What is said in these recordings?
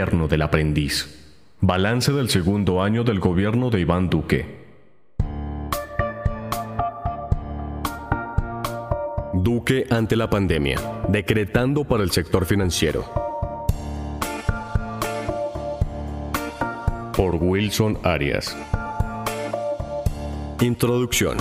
Del aprendiz. Balance del segundo año del gobierno de Iván Duque. Duque ante la pandemia, decretando para el sector financiero. Por Wilson Arias. Introducción.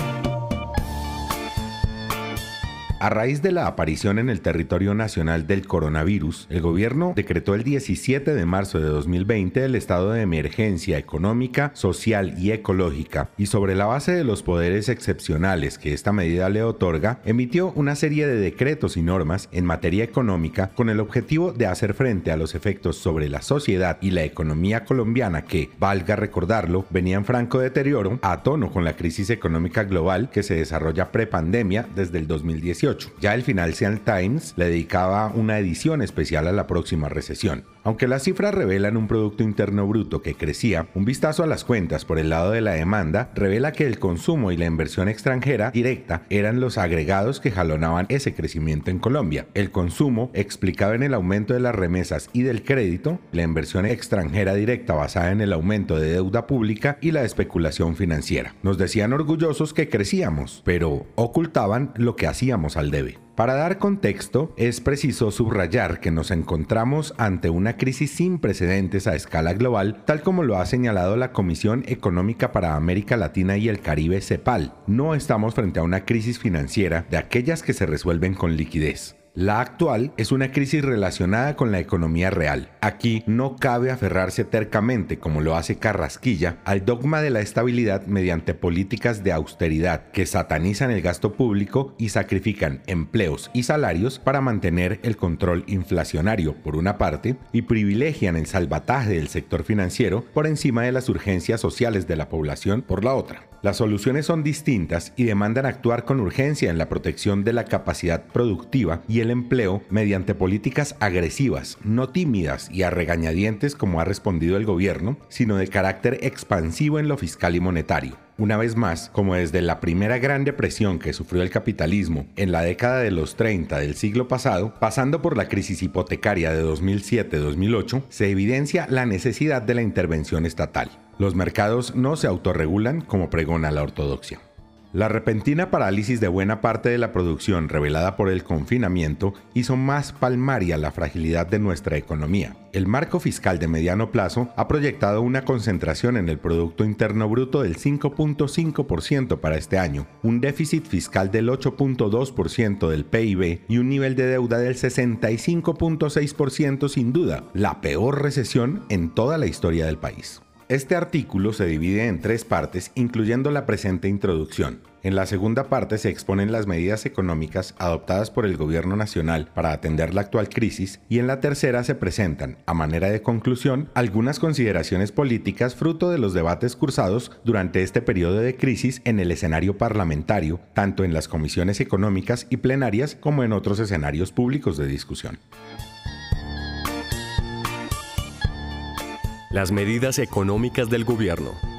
A raíz de la aparición en el territorio nacional del coronavirus, el gobierno decretó el 17 de marzo de 2020 el estado de emergencia económica, social y ecológica, y sobre la base de los poderes excepcionales que esta medida le otorga, emitió una serie de decretos y normas en materia económica con el objetivo de hacer frente a los efectos sobre la sociedad y la economía colombiana que, valga recordarlo, venía en franco deterioro a tono con la crisis económica global que se desarrolla prepandemia desde el 2018 ya el Financial Times le dedicaba una edición especial a la próxima recesión. Aunque las cifras revelan un Producto Interno Bruto que crecía, un vistazo a las cuentas por el lado de la demanda revela que el consumo y la inversión extranjera directa eran los agregados que jalonaban ese crecimiento en Colombia. El consumo explicado en el aumento de las remesas y del crédito, la inversión extranjera directa basada en el aumento de deuda pública y la especulación financiera. Nos decían orgullosos que crecíamos, pero ocultaban lo que hacíamos al debe. Para dar contexto, es preciso subrayar que nos encontramos ante una crisis sin precedentes a escala global, tal como lo ha señalado la Comisión Económica para América Latina y el Caribe CEPAL. No estamos frente a una crisis financiera de aquellas que se resuelven con liquidez. La actual es una crisis relacionada con la economía real. Aquí no cabe aferrarse tercamente, como lo hace Carrasquilla, al dogma de la estabilidad mediante políticas de austeridad que satanizan el gasto público y sacrifican empleos y salarios para mantener el control inflacionario por una parte y privilegian el salvataje del sector financiero por encima de las urgencias sociales de la población por la otra. Las soluciones son distintas y demandan actuar con urgencia en la protección de la capacidad productiva y el empleo mediante políticas agresivas, no tímidas y a regañadientes como ha respondido el gobierno, sino de carácter expansivo en lo fiscal y monetario. Una vez más, como desde la primera gran depresión que sufrió el capitalismo en la década de los 30 del siglo pasado, pasando por la crisis hipotecaria de 2007-2008, se evidencia la necesidad de la intervención estatal. Los mercados no se autorregulan como pregona la ortodoxia. La repentina parálisis de buena parte de la producción revelada por el confinamiento hizo más palmaria la fragilidad de nuestra economía. El marco fiscal de mediano plazo ha proyectado una concentración en el Producto Interno Bruto del 5.5% para este año, un déficit fiscal del 8.2% del PIB y un nivel de deuda del 65.6% sin duda, la peor recesión en toda la historia del país. Este artículo se divide en tres partes, incluyendo la presente introducción. En la segunda parte se exponen las medidas económicas adoptadas por el Gobierno Nacional para atender la actual crisis y en la tercera se presentan, a manera de conclusión, algunas consideraciones políticas fruto de los debates cursados durante este periodo de crisis en el escenario parlamentario, tanto en las comisiones económicas y plenarias como en otros escenarios públicos de discusión. Las medidas económicas del gobierno.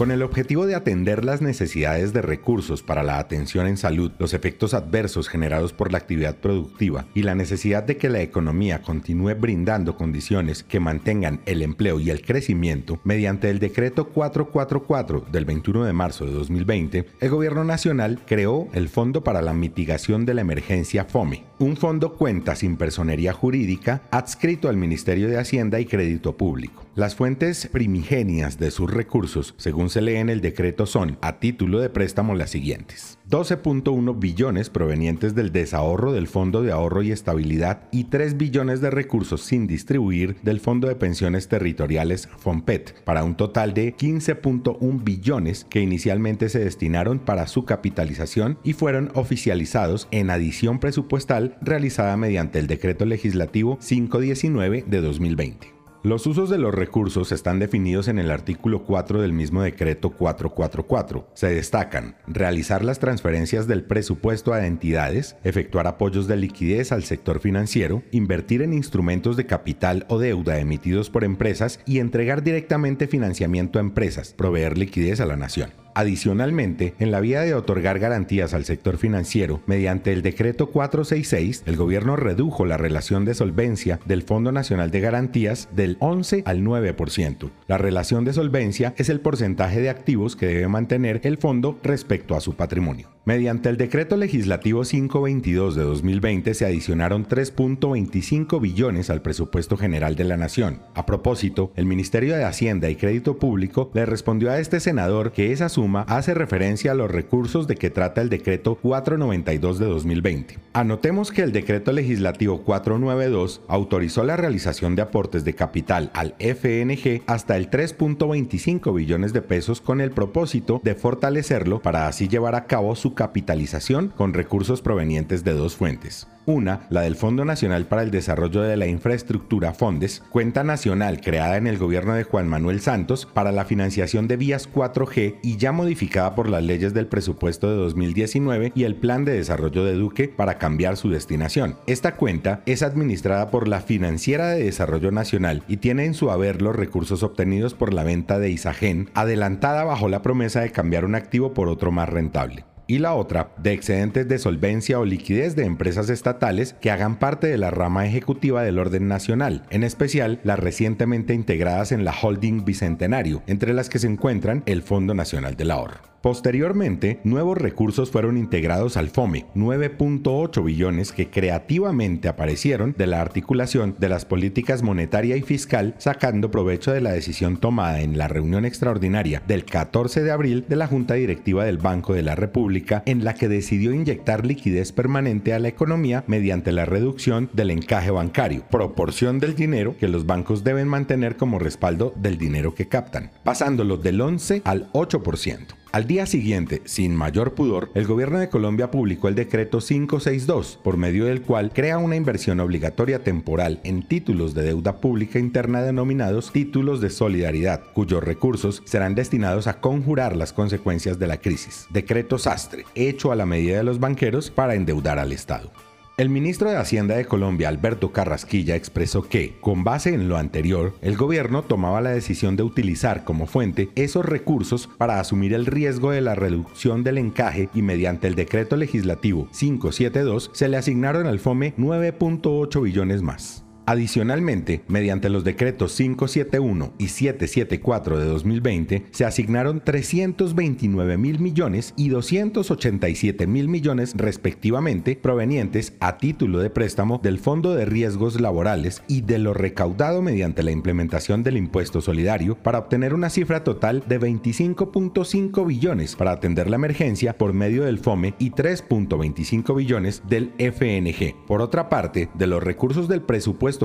Con el objetivo de atender las necesidades de recursos para la atención en salud, los efectos adversos generados por la actividad productiva y la necesidad de que la economía continúe brindando condiciones que mantengan el empleo y el crecimiento, mediante el decreto 444 del 21 de marzo de 2020, el Gobierno Nacional creó el Fondo para la Mitigación de la Emergencia FOME, un fondo cuenta sin personería jurídica adscrito al Ministerio de Hacienda y Crédito Público. Las fuentes primigenias de sus recursos, según se lee en el decreto, son, a título de préstamo, las siguientes. 12.1 billones provenientes del desahorro del Fondo de Ahorro y Estabilidad y 3 billones de recursos sin distribuir del Fondo de Pensiones Territoriales FOMPET, para un total de 15.1 billones que inicialmente se destinaron para su capitalización y fueron oficializados en adición presupuestal realizada mediante el Decreto Legislativo 519 de 2020. Los usos de los recursos están definidos en el artículo 4 del mismo decreto 444. Se destacan realizar las transferencias del presupuesto a entidades, efectuar apoyos de liquidez al sector financiero, invertir en instrumentos de capital o deuda emitidos por empresas y entregar directamente financiamiento a empresas, proveer liquidez a la nación. Adicionalmente, en la vía de otorgar garantías al sector financiero, mediante el decreto 466, el gobierno redujo la relación de solvencia del Fondo Nacional de Garantías del 11 al 9%. La relación de solvencia es el porcentaje de activos que debe mantener el fondo respecto a su patrimonio. Mediante el decreto legislativo 522 de 2020 se adicionaron 3.25 billones al presupuesto general de la Nación. A propósito, el Ministerio de Hacienda y Crédito Público le respondió a este senador que esa suma hace referencia a los recursos de que trata el decreto 492 de 2020. Anotemos que el decreto legislativo 492 autorizó la realización de aportes de capital al FNG hasta el 3.25 billones de pesos con el propósito de fortalecerlo para así llevar a cabo su capitalización con recursos provenientes de dos fuentes. Una, la del Fondo Nacional para el Desarrollo de la Infraestructura Fondes, cuenta nacional creada en el gobierno de Juan Manuel Santos para la financiación de vías 4G y ya modificada por las leyes del presupuesto de 2019 y el Plan de Desarrollo de Duque para cambiar su destinación. Esta cuenta es administrada por la Financiera de Desarrollo Nacional y tiene en su haber los recursos obtenidos por la venta de Isagen, adelantada bajo la promesa de cambiar un activo por otro más rentable y la otra de excedentes de solvencia o liquidez de empresas estatales que hagan parte de la rama ejecutiva del orden nacional, en especial las recientemente integradas en la holding Bicentenario, entre las que se encuentran el Fondo Nacional del Ahorro. Posteriormente, nuevos recursos fueron integrados al FOME, 9.8 billones que creativamente aparecieron de la articulación de las políticas monetaria y fiscal, sacando provecho de la decisión tomada en la reunión extraordinaria del 14 de abril de la Junta Directiva del Banco de la República, en la que decidió inyectar liquidez permanente a la economía mediante la reducción del encaje bancario, proporción del dinero que los bancos deben mantener como respaldo del dinero que captan, pasándolo del 11 al 8%. Al día siguiente, sin mayor pudor, el gobierno de Colombia publicó el decreto 562, por medio del cual crea una inversión obligatoria temporal en títulos de deuda pública interna denominados títulos de solidaridad, cuyos recursos serán destinados a conjurar las consecuencias de la crisis. Decreto sastre, hecho a la medida de los banqueros para endeudar al Estado. El ministro de Hacienda de Colombia, Alberto Carrasquilla, expresó que, con base en lo anterior, el gobierno tomaba la decisión de utilizar como fuente esos recursos para asumir el riesgo de la reducción del encaje y mediante el decreto legislativo 572 se le asignaron al FOME 9.8 billones más. Adicionalmente, mediante los decretos 571 y 774 de 2020, se asignaron 329 mil millones y 287 mil millones respectivamente provenientes a título de préstamo del Fondo de Riesgos Laborales y de lo recaudado mediante la implementación del impuesto solidario para obtener una cifra total de 25.5 billones para atender la emergencia por medio del FOME y 3.25 billones del FNG. Por otra parte, de los recursos del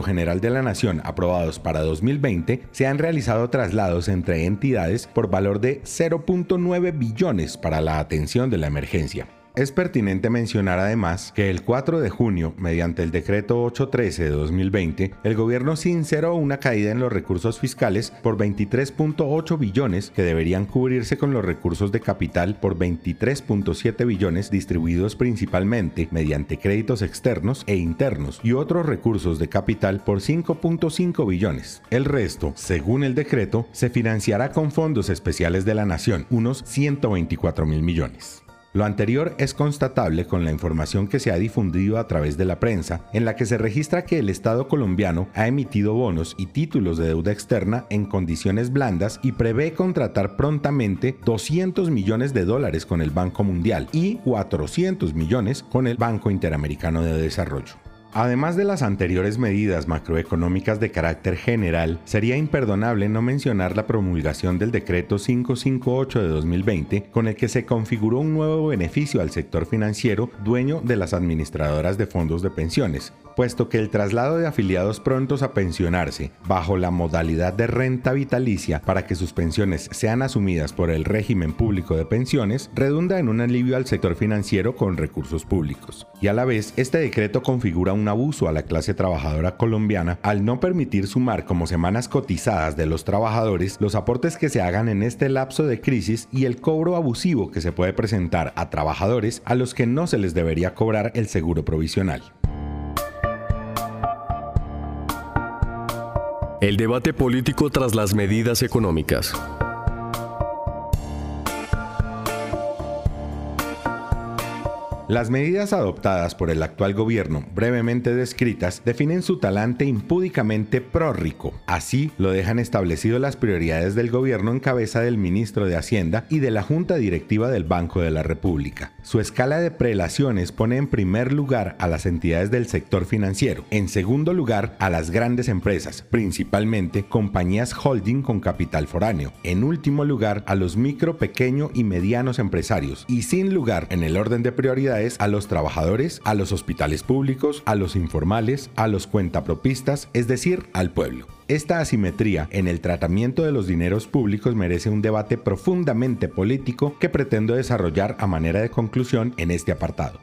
General de la Nación aprobados para 2020, se han realizado traslados entre entidades por valor de 0.9 billones para la atención de la emergencia. Es pertinente mencionar además que el 4 de junio, mediante el decreto 813 de 2020, el gobierno sinceró una caída en los recursos fiscales por 23.8 billones que deberían cubrirse con los recursos de capital por 23.7 billones distribuidos principalmente mediante créditos externos e internos y otros recursos de capital por 5.5 billones. El resto, según el decreto, se financiará con fondos especiales de la nación, unos 124 mil millones. Lo anterior es constatable con la información que se ha difundido a través de la prensa, en la que se registra que el Estado colombiano ha emitido bonos y títulos de deuda externa en condiciones blandas y prevé contratar prontamente 200 millones de dólares con el Banco Mundial y 400 millones con el Banco Interamericano de Desarrollo. Además de las anteriores medidas macroeconómicas de carácter general, sería imperdonable no mencionar la promulgación del decreto 558 de 2020, con el que se configuró un nuevo beneficio al sector financiero dueño de las administradoras de fondos de pensiones, puesto que el traslado de afiliados prontos a pensionarse bajo la modalidad de renta vitalicia para que sus pensiones sean asumidas por el régimen público de pensiones redunda en un alivio al sector financiero con recursos públicos. Y a la vez, este decreto configura un abuso a la clase trabajadora colombiana al no permitir sumar como semanas cotizadas de los trabajadores los aportes que se hagan en este lapso de crisis y el cobro abusivo que se puede presentar a trabajadores a los que no se les debería cobrar el seguro provisional. El debate político tras las medidas económicas. Las medidas adoptadas por el actual gobierno, brevemente descritas, definen su talante impúdicamente prórrico. Así lo dejan establecido las prioridades del gobierno en cabeza del ministro de Hacienda y de la Junta Directiva del Banco de la República. Su escala de prelaciones pone en primer lugar a las entidades del sector financiero, en segundo lugar a las grandes empresas, principalmente compañías holding con capital foráneo, en último lugar a los micro, pequeño y medianos empresarios, y sin lugar en el orden de prioridades a los trabajadores, a los hospitales públicos, a los informales, a los cuentapropistas, es decir, al pueblo. Esta asimetría en el tratamiento de los dineros públicos merece un debate profundamente político que pretendo desarrollar a manera de conclusión en este apartado.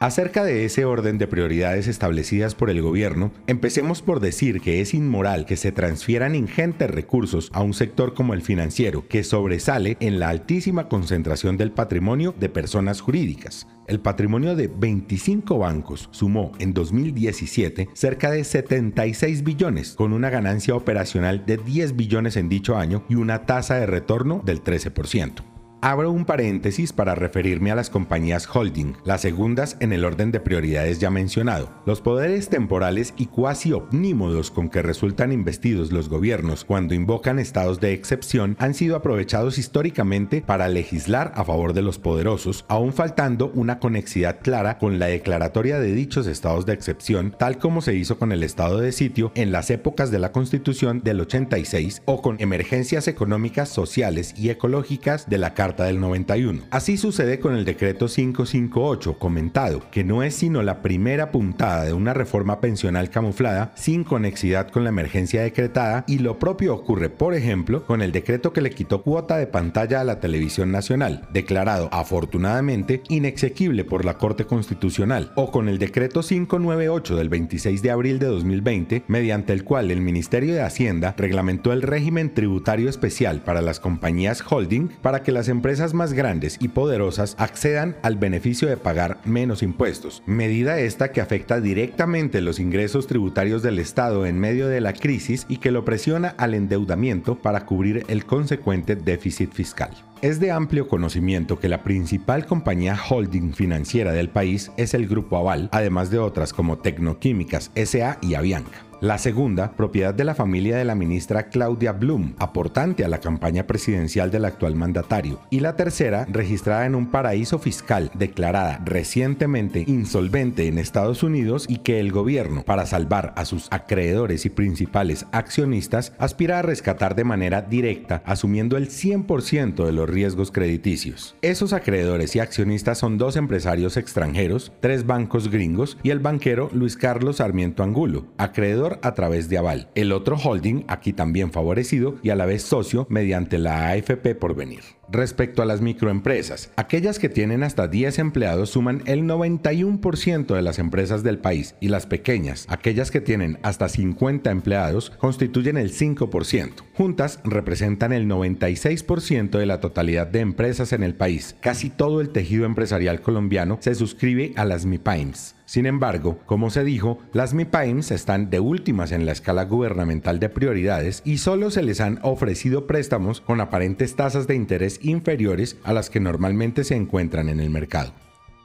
Acerca de ese orden de prioridades establecidas por el gobierno, empecemos por decir que es inmoral que se transfieran ingentes recursos a un sector como el financiero, que sobresale en la altísima concentración del patrimonio de personas jurídicas. El patrimonio de 25 bancos sumó en 2017 cerca de 76 billones, con una ganancia operacional de 10 billones en dicho año y una tasa de retorno del 13%. Abro un paréntesis para referirme a las compañías holding, las segundas en el orden de prioridades ya mencionado. Los poderes temporales y cuasi omnímodos con que resultan investidos los gobiernos cuando invocan estados de excepción han sido aprovechados históricamente para legislar a favor de los poderosos, aún faltando una conexidad clara con la declaratoria de dichos estados de excepción, tal como se hizo con el estado de sitio en las épocas de la Constitución del 86 o con emergencias económicas, sociales y ecológicas de la Carta del 91. Así sucede con el decreto 558 comentado, que no es sino la primera puntada de una reforma pensional camuflada sin conexidad con la emergencia decretada y lo propio ocurre, por ejemplo, con el decreto que le quitó cuota de pantalla a la televisión nacional, declarado afortunadamente inexequible por la Corte Constitucional, o con el decreto 598 del 26 de abril de 2020, mediante el cual el Ministerio de Hacienda reglamentó el régimen tributario especial para las compañías holding para que las empresas más grandes y poderosas accedan al beneficio de pagar menos impuestos, medida esta que afecta directamente los ingresos tributarios del Estado en medio de la crisis y que lo presiona al endeudamiento para cubrir el consecuente déficit fiscal. Es de amplio conocimiento que la principal compañía holding financiera del país es el Grupo Aval, además de otras como Tecnoquímicas SA y Avianca. La segunda, propiedad de la familia de la ministra Claudia Blum, aportante a la campaña presidencial del actual mandatario. Y la tercera, registrada en un paraíso fiscal, declarada recientemente insolvente en Estados Unidos y que el gobierno, para salvar a sus acreedores y principales accionistas, aspira a rescatar de manera directa, asumiendo el 100% de los riesgos crediticios. Esos acreedores y accionistas son dos empresarios extranjeros, tres bancos gringos y el banquero Luis Carlos Sarmiento Angulo, acreedor a través de Aval. El otro holding, aquí también favorecido y a la vez socio mediante la AFP por venir. Respecto a las microempresas, aquellas que tienen hasta 10 empleados suman el 91% de las empresas del país y las pequeñas, aquellas que tienen hasta 50 empleados, constituyen el 5%. Juntas representan el 96% de la totalidad de empresas en el país. Casi todo el tejido empresarial colombiano se suscribe a las MIPAIMS. Sin embargo, como se dijo, las MIPAIMS están de últimas en la escala gubernamental de prioridades y solo se les han ofrecido préstamos con aparentes tasas de interés inferiores a las que normalmente se encuentran en el mercado.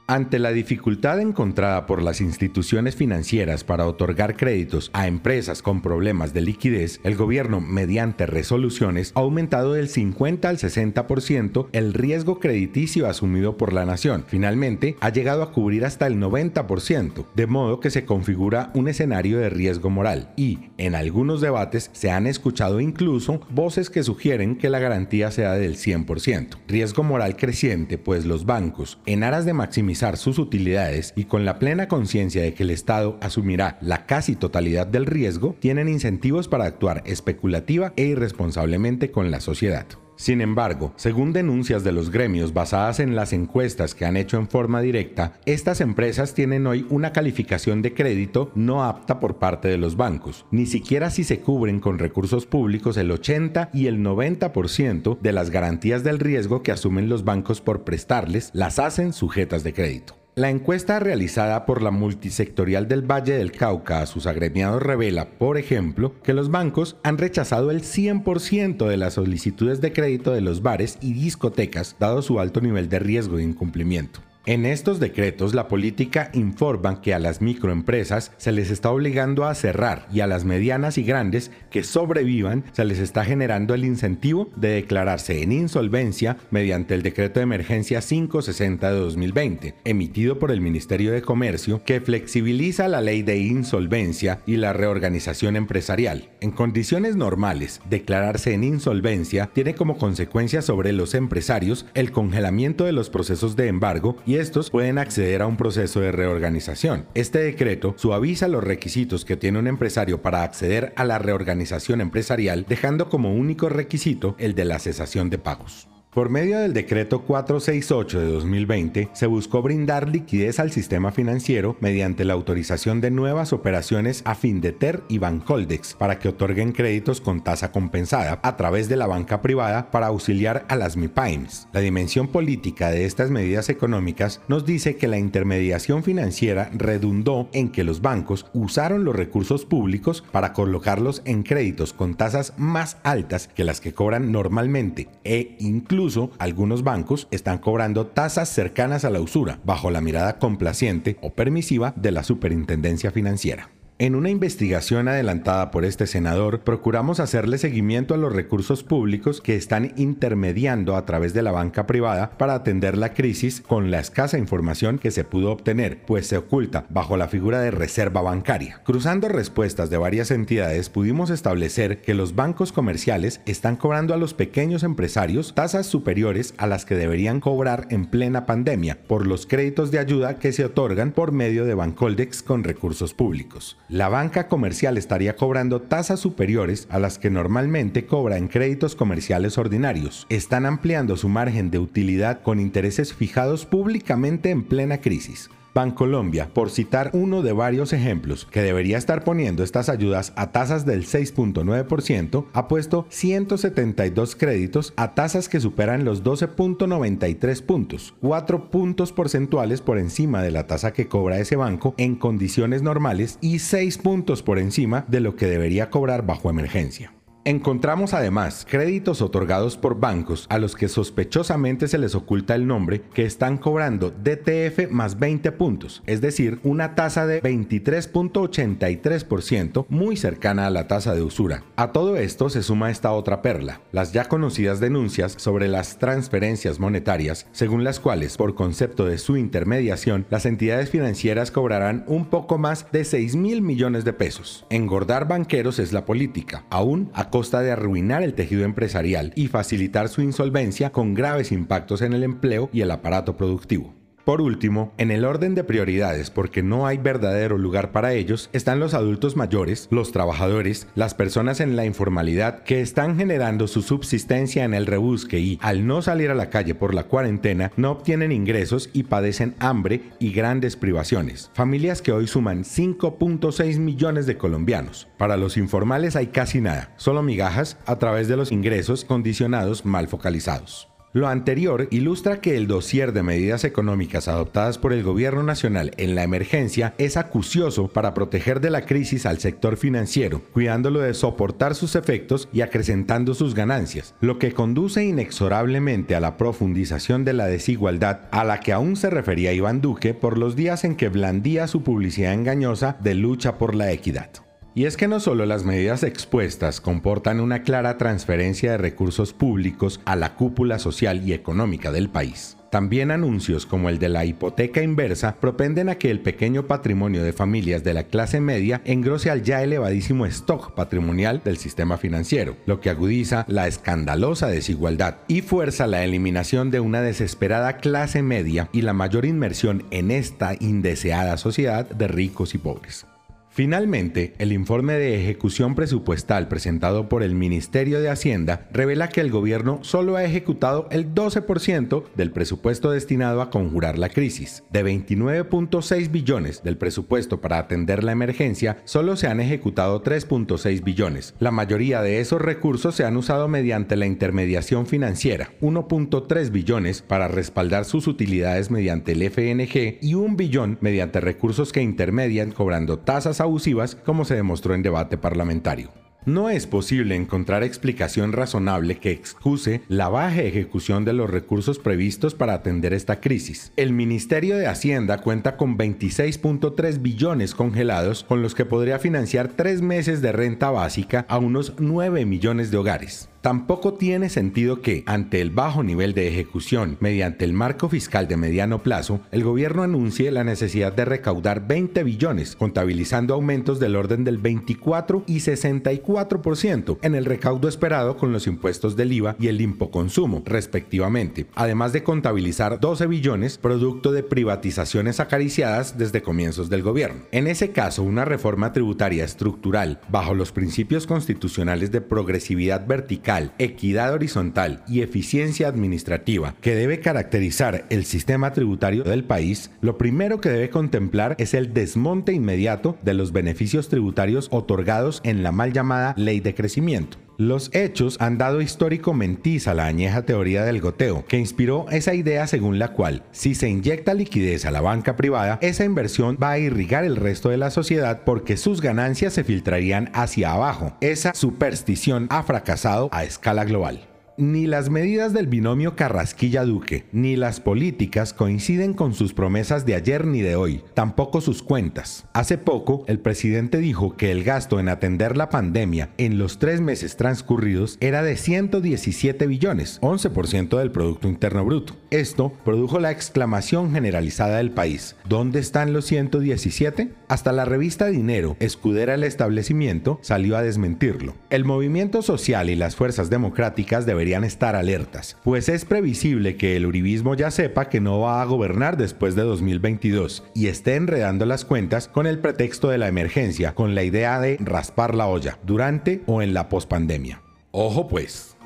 Ante la dificultad encontrada por las instituciones financieras para otorgar créditos a empresas con problemas de liquidez, el gobierno, mediante resoluciones, ha aumentado del 50 al 60% el riesgo crediticio asumido por la nación. Finalmente, ha llegado a cubrir hasta el 90%, de modo que se configura un escenario de riesgo moral y, en algunos debates, se han escuchado incluso voces que sugieren que la garantía sea del 100%. Riesgo moral creciente, pues los bancos, en aras de maximizar sus utilidades y con la plena conciencia de que el Estado asumirá la casi totalidad del riesgo, tienen incentivos para actuar especulativa e irresponsablemente con la sociedad. Sin embargo, según denuncias de los gremios basadas en las encuestas que han hecho en forma directa, estas empresas tienen hoy una calificación de crédito no apta por parte de los bancos, ni siquiera si se cubren con recursos públicos el 80 y el 90% de las garantías del riesgo que asumen los bancos por prestarles, las hacen sujetas de crédito. La encuesta realizada por la multisectorial del Valle del Cauca a sus agremiados revela, por ejemplo, que los bancos han rechazado el 100% de las solicitudes de crédito de los bares y discotecas dado su alto nivel de riesgo de incumplimiento. En estos decretos, la política informa que a las microempresas se les está obligando a cerrar y a las medianas y grandes que sobrevivan se les está generando el incentivo de declararse en insolvencia mediante el decreto de emergencia 560 de 2020, emitido por el Ministerio de Comercio, que flexibiliza la ley de insolvencia y la reorganización empresarial. En condiciones normales, declararse en insolvencia tiene como consecuencia sobre los empresarios el congelamiento de los procesos de embargo y estos pueden acceder a un proceso de reorganización. Este decreto suaviza los requisitos que tiene un empresario para acceder a la reorganización empresarial, dejando como único requisito el de la cesación de pagos. Por medio del decreto 468 de 2020, se buscó brindar liquidez al sistema financiero mediante la autorización de nuevas operaciones a Findeter y Bancoldex para que otorguen créditos con tasa compensada a través de la banca privada para auxiliar a las MIPAIMS. La dimensión política de estas medidas económicas nos dice que la intermediación financiera redundó en que los bancos usaron los recursos públicos para colocarlos en créditos con tasas más altas que las que cobran normalmente e incluso Incluso algunos bancos están cobrando tasas cercanas a la usura, bajo la mirada complaciente o permisiva de la superintendencia financiera. En una investigación adelantada por este senador, procuramos hacerle seguimiento a los recursos públicos que están intermediando a través de la banca privada para atender la crisis con la escasa información que se pudo obtener, pues se oculta bajo la figura de reserva bancaria. Cruzando respuestas de varias entidades, pudimos establecer que los bancos comerciales están cobrando a los pequeños empresarios tasas superiores a las que deberían cobrar en plena pandemia por los créditos de ayuda que se otorgan por medio de Bancoldex con recursos públicos la banca comercial estaría cobrando tasas superiores a las que normalmente cobra en créditos comerciales ordinarios. Están ampliando su margen de utilidad con intereses fijados públicamente en plena crisis. Bancolombia, por citar uno de varios ejemplos que debería estar poniendo estas ayudas a tasas del 6.9%, ha puesto 172 créditos a tasas que superan los 12.93 puntos, 4 puntos porcentuales por encima de la tasa que cobra ese banco en condiciones normales y 6 puntos por encima de lo que debería cobrar bajo emergencia. Encontramos además créditos otorgados por bancos a los que sospechosamente se les oculta el nombre que están cobrando DTF más 20 puntos, es decir, una tasa de 23.83% muy cercana a la tasa de usura. A todo esto se suma esta otra perla, las ya conocidas denuncias sobre las transferencias monetarias, según las cuales, por concepto de su intermediación, las entidades financieras cobrarán un poco más de 6 mil millones de pesos. Engordar banqueros es la política, aún a costa de arruinar el tejido empresarial y facilitar su insolvencia con graves impactos en el empleo y el aparato productivo. Por último, en el orden de prioridades, porque no hay verdadero lugar para ellos, están los adultos mayores, los trabajadores, las personas en la informalidad que están generando su subsistencia en el rebusque y, al no salir a la calle por la cuarentena, no obtienen ingresos y padecen hambre y grandes privaciones. Familias que hoy suman 5.6 millones de colombianos. Para los informales hay casi nada, solo migajas a través de los ingresos condicionados mal focalizados. Lo anterior ilustra que el dossier de medidas económicas adoptadas por el gobierno nacional en la emergencia es acucioso para proteger de la crisis al sector financiero, cuidándolo de soportar sus efectos y acrecentando sus ganancias, lo que conduce inexorablemente a la profundización de la desigualdad a la que aún se refería Iván Duque por los días en que blandía su publicidad engañosa de lucha por la equidad. Y es que no solo las medidas expuestas comportan una clara transferencia de recursos públicos a la cúpula social y económica del país. También anuncios como el de la hipoteca inversa propenden a que el pequeño patrimonio de familias de la clase media engrose al ya elevadísimo stock patrimonial del sistema financiero, lo que agudiza la escandalosa desigualdad y fuerza la eliminación de una desesperada clase media y la mayor inmersión en esta indeseada sociedad de ricos y pobres. Finalmente, el informe de ejecución presupuestal presentado por el Ministerio de Hacienda revela que el gobierno solo ha ejecutado el 12% del presupuesto destinado a conjurar la crisis. De 29.6 billones del presupuesto para atender la emergencia, solo se han ejecutado 3.6 billones. La mayoría de esos recursos se han usado mediante la intermediación financiera, 1.3 billones para respaldar sus utilidades mediante el FNG y un billón mediante recursos que intermedian cobrando tasas abusivas como se demostró en debate parlamentario. No es posible encontrar explicación razonable que excuse la baja ejecución de los recursos previstos para atender esta crisis. El Ministerio de Hacienda cuenta con 26.3 billones congelados con los que podría financiar tres meses de renta básica a unos 9 millones de hogares. Tampoco tiene sentido que, ante el bajo nivel de ejecución mediante el marco fiscal de mediano plazo, el gobierno anuncie la necesidad de recaudar 20 billones, contabilizando aumentos del orden del 24 y 64% en el recaudo esperado con los impuestos del IVA y el impoconsumo, respectivamente, además de contabilizar 12 billones producto de privatizaciones acariciadas desde comienzos del gobierno. En ese caso, una reforma tributaria estructural bajo los principios constitucionales de progresividad vertical equidad horizontal y eficiencia administrativa que debe caracterizar el sistema tributario del país, lo primero que debe contemplar es el desmonte inmediato de los beneficios tributarios otorgados en la mal llamada ley de crecimiento. Los hechos han dado histórico mentiz a la añeja teoría del goteo, que inspiró esa idea según la cual, si se inyecta liquidez a la banca privada, esa inversión va a irrigar el resto de la sociedad porque sus ganancias se filtrarían hacia abajo. Esa superstición ha fracasado a escala global. Ni las medidas del binomio Carrasquilla-Duque, ni las políticas coinciden con sus promesas de ayer ni de hoy, tampoco sus cuentas. Hace poco, el presidente dijo que el gasto en atender la pandemia en los tres meses transcurridos era de 117 billones, 11% del Producto Interno Bruto. Esto produjo la exclamación generalizada del país. ¿Dónde están los 117? Hasta la revista Dinero, escudera del establecimiento, salió a desmentirlo. El movimiento social y las fuerzas democráticas deberían estar alertas, pues es previsible que el uribismo ya sepa que no va a gobernar después de 2022 y esté enredando las cuentas con el pretexto de la emergencia, con la idea de raspar la olla durante o en la pospandemia. Ojo pues.